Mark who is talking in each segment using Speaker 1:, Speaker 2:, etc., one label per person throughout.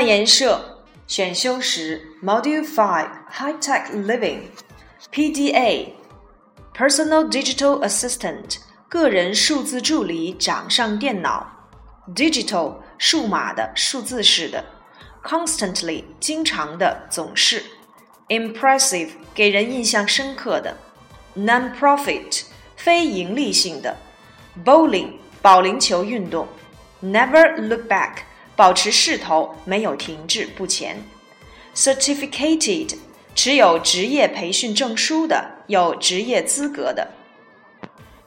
Speaker 1: 外研社选修时 Module Five High Tech Living PDA Personal Digital Assistant 个人数字助理掌上电脑 Digital 数码的数字式的 Constantly 经常的总是 Impressive 给人印象深刻的 Non-profit 非盈利性的 Bowling 保龄球运动 Never look back 保持势头，没有停滞不前。Certificated，持有职业培训证书的，有职业资格的。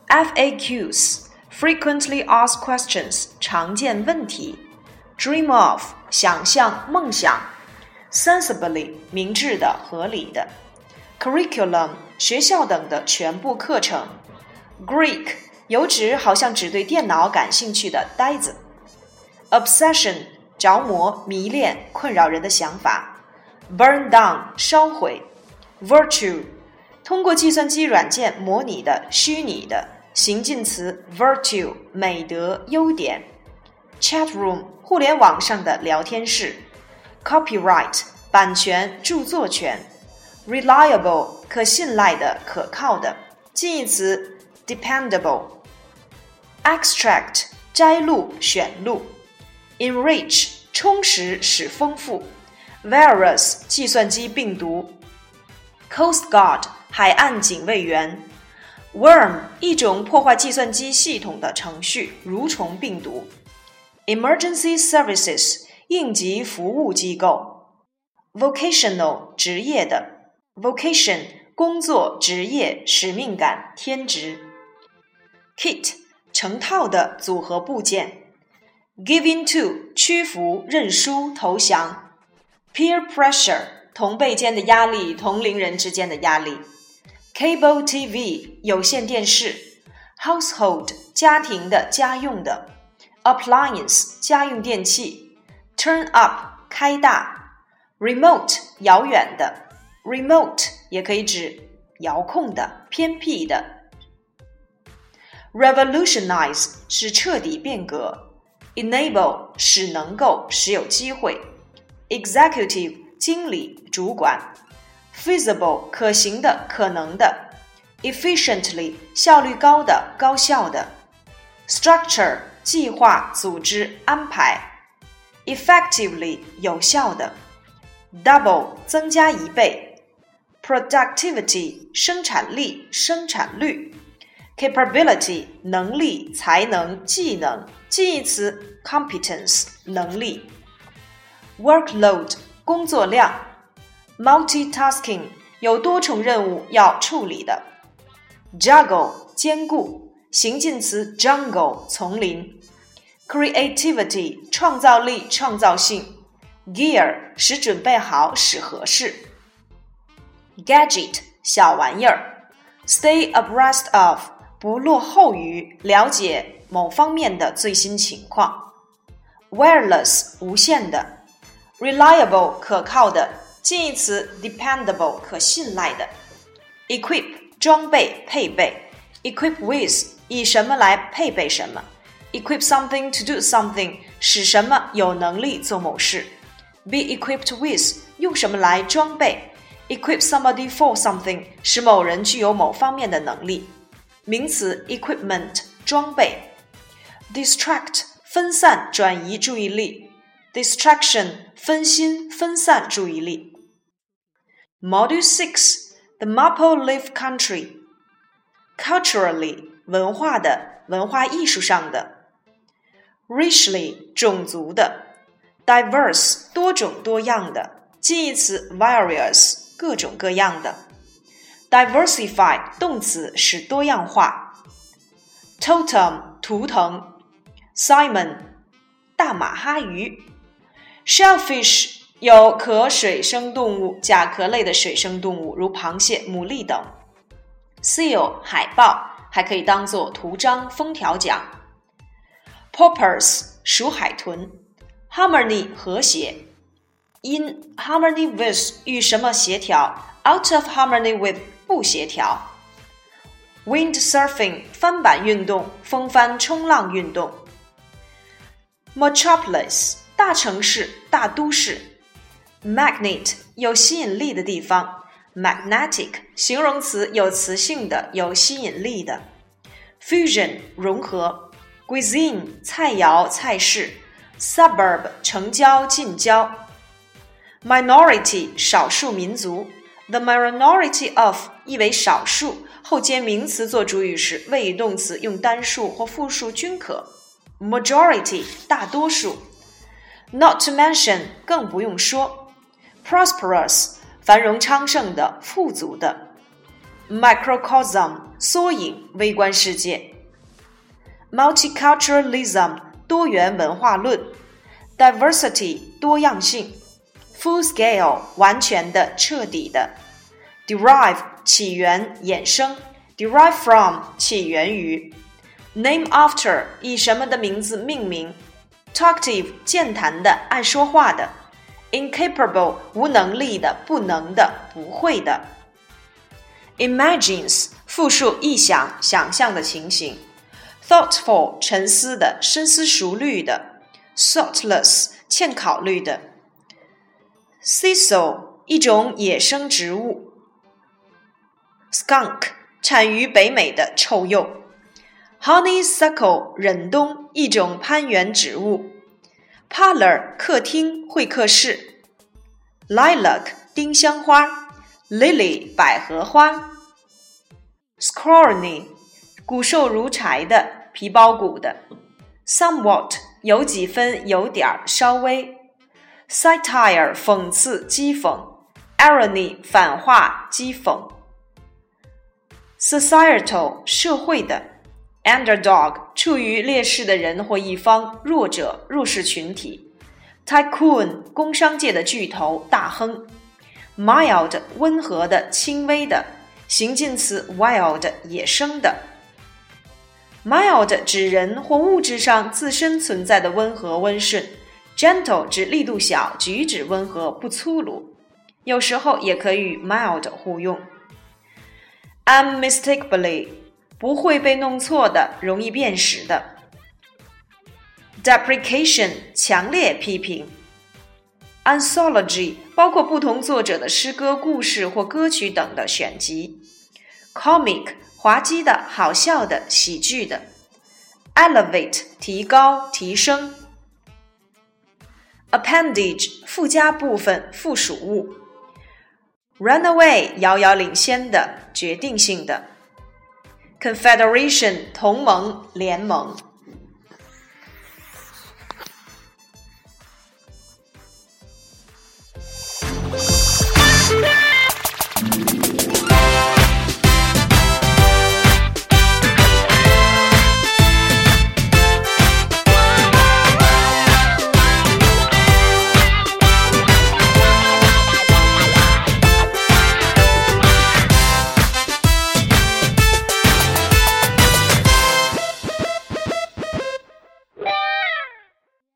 Speaker 1: FAQs，frequently asked questions，常见问题。Dream of，想象、梦想。Sensibly，明智的、合理的。Curriculum，学校等的全部课程。Greek，有指好像只对电脑感兴趣的呆子。Obsession 着魔、迷恋、困扰人的想法；burn down 烧毁；virtue 通过计算机软件模拟的、虚拟的形近词；virtue 美德、优点；chat room 互联网上的聊天室；copyright 版权、著作权；reliable 可信赖的、可靠的近义词；dependable extract 摘录、选录。Enrich 充实使丰富，virus 计算机病毒，coast guard 海岸警卫员，worm 一种破坏计算机系统的程序，蠕虫病毒，emergency services 应急服务机构，vocational 职业的，vocation 工作职业使命感天职，kit 成套的组合部件。Give in to 屈服、认输、投降；peer pressure 同辈间的压力、同龄人之间的压力；cable TV 有线电视；household 家庭的、家用的；appliance 家用电器；turn up 开大；remote 遥远的；remote 也可以指遥控的、偏僻的；revolutionize 是彻底变革。enable 使能够使有机会，executive 经理主管，feasible 可行的可能的，efficiently 效率高的高效的，structure 计划组织安排，effectively 有效的，double 增加一倍，productivity 生产力生产率。 capability 能力、才能、技能，近义词 competence 能力。workload 工作量，multitasking 有多重任务要处理的。juggle 兼顾，形近词 jungle 丛林。creativity 创造力、创造性。gear 使准备好，使合适。gadget 小玩意儿。stay abreast of 不落后于了解某方面的最新情况。Wireless 无线的，reliable 可靠的，近义词 dependable 可信赖的。Equip 装备配备，equip with 以什么来配备什么。Equip something to do something 使什么有能力做某事。Be equipped with 用什么来装备。Equip somebody for something 使某人具有某方面的能力。 名词 equipment 装备，distract 分散转移注意力，distraction 分心分散注意力。Module Six The Mapo Live Country culturally 文化的文化艺术上的，richly 种族的，diverse 多种多样的，近义词 various 各种各样的。 Diversify 动词使多样化，totem 图腾，Simon 大马哈鱼，shellfish 有壳水生动物、甲壳类的水生动物，如螃蟹、牡蛎等，seal 海豹还可以当做图章、封条奖，porpoise 属海豚，harmony 和谐，in harmony with 与什么协调，out of harmony with 不协调。Windsurfing 翻板运动，风帆冲浪运动。Metropolis 大城市、大都市。Magnet 有吸引力的地方，magnetic 形容词有磁性的、有吸引力的。Fusion 融合，cuisine 菜肴、菜式，suburb 城郊、近郊。Minority 少数民族，the minority of 意为少数，后接名词做主语时，谓语动词用单数或复数均可。Majority 大多数，not to mention 更不用说。Prosperous 繁荣昌盛的、富足的。Microcosm 缩影微观世界。Multiculturalism 多元文化论。Diversity 多样性。Full scale 完全的、彻底的，derive 起源、衍生，derive from 起源于，name after 以什么的名字命名，talkative 健谈的、爱说话的，incapable 无能力的、不能的、不会的，imagines 复数臆想、想象的情形，thoughtful 沉思的、深思熟虑的，thoughtless 欠考虑的。Sisal 一种野生植物 ，Skunk 产于北美的臭鼬，Honeysuckle 忍冬一种攀援植物，Parlor 客厅会客室，Lilac 丁香花，Lily 百合花，Scrawny 骨瘦如柴的皮包骨的，Somewhat 有几分有点儿稍微。Satire 讽刺讥讽，Irony 反话讥讽，Societal 社会的，Underdog 处于劣势的人或一方，弱者弱势群体，Tycoon 工商界的巨头大亨，Mild 温和的轻微的，形近词 Wild 野生的，Mild 指人或物质上自身存在的温和温顺。Gentle 指力度小，举止温和，不粗鲁。有时候也可以与 mild 互用。Unmistakably 不会被弄错的，容易辨识的。Deprecation 强烈批评。Anthology 包括不同作者的诗歌、故事或歌曲等的选集。Comic 滑稽的、好笑的、喜剧的。Elevate 提高、提升。appendage 附加部分附属物，runaway 遥遥领先的决定性的，confederation 同盟联盟。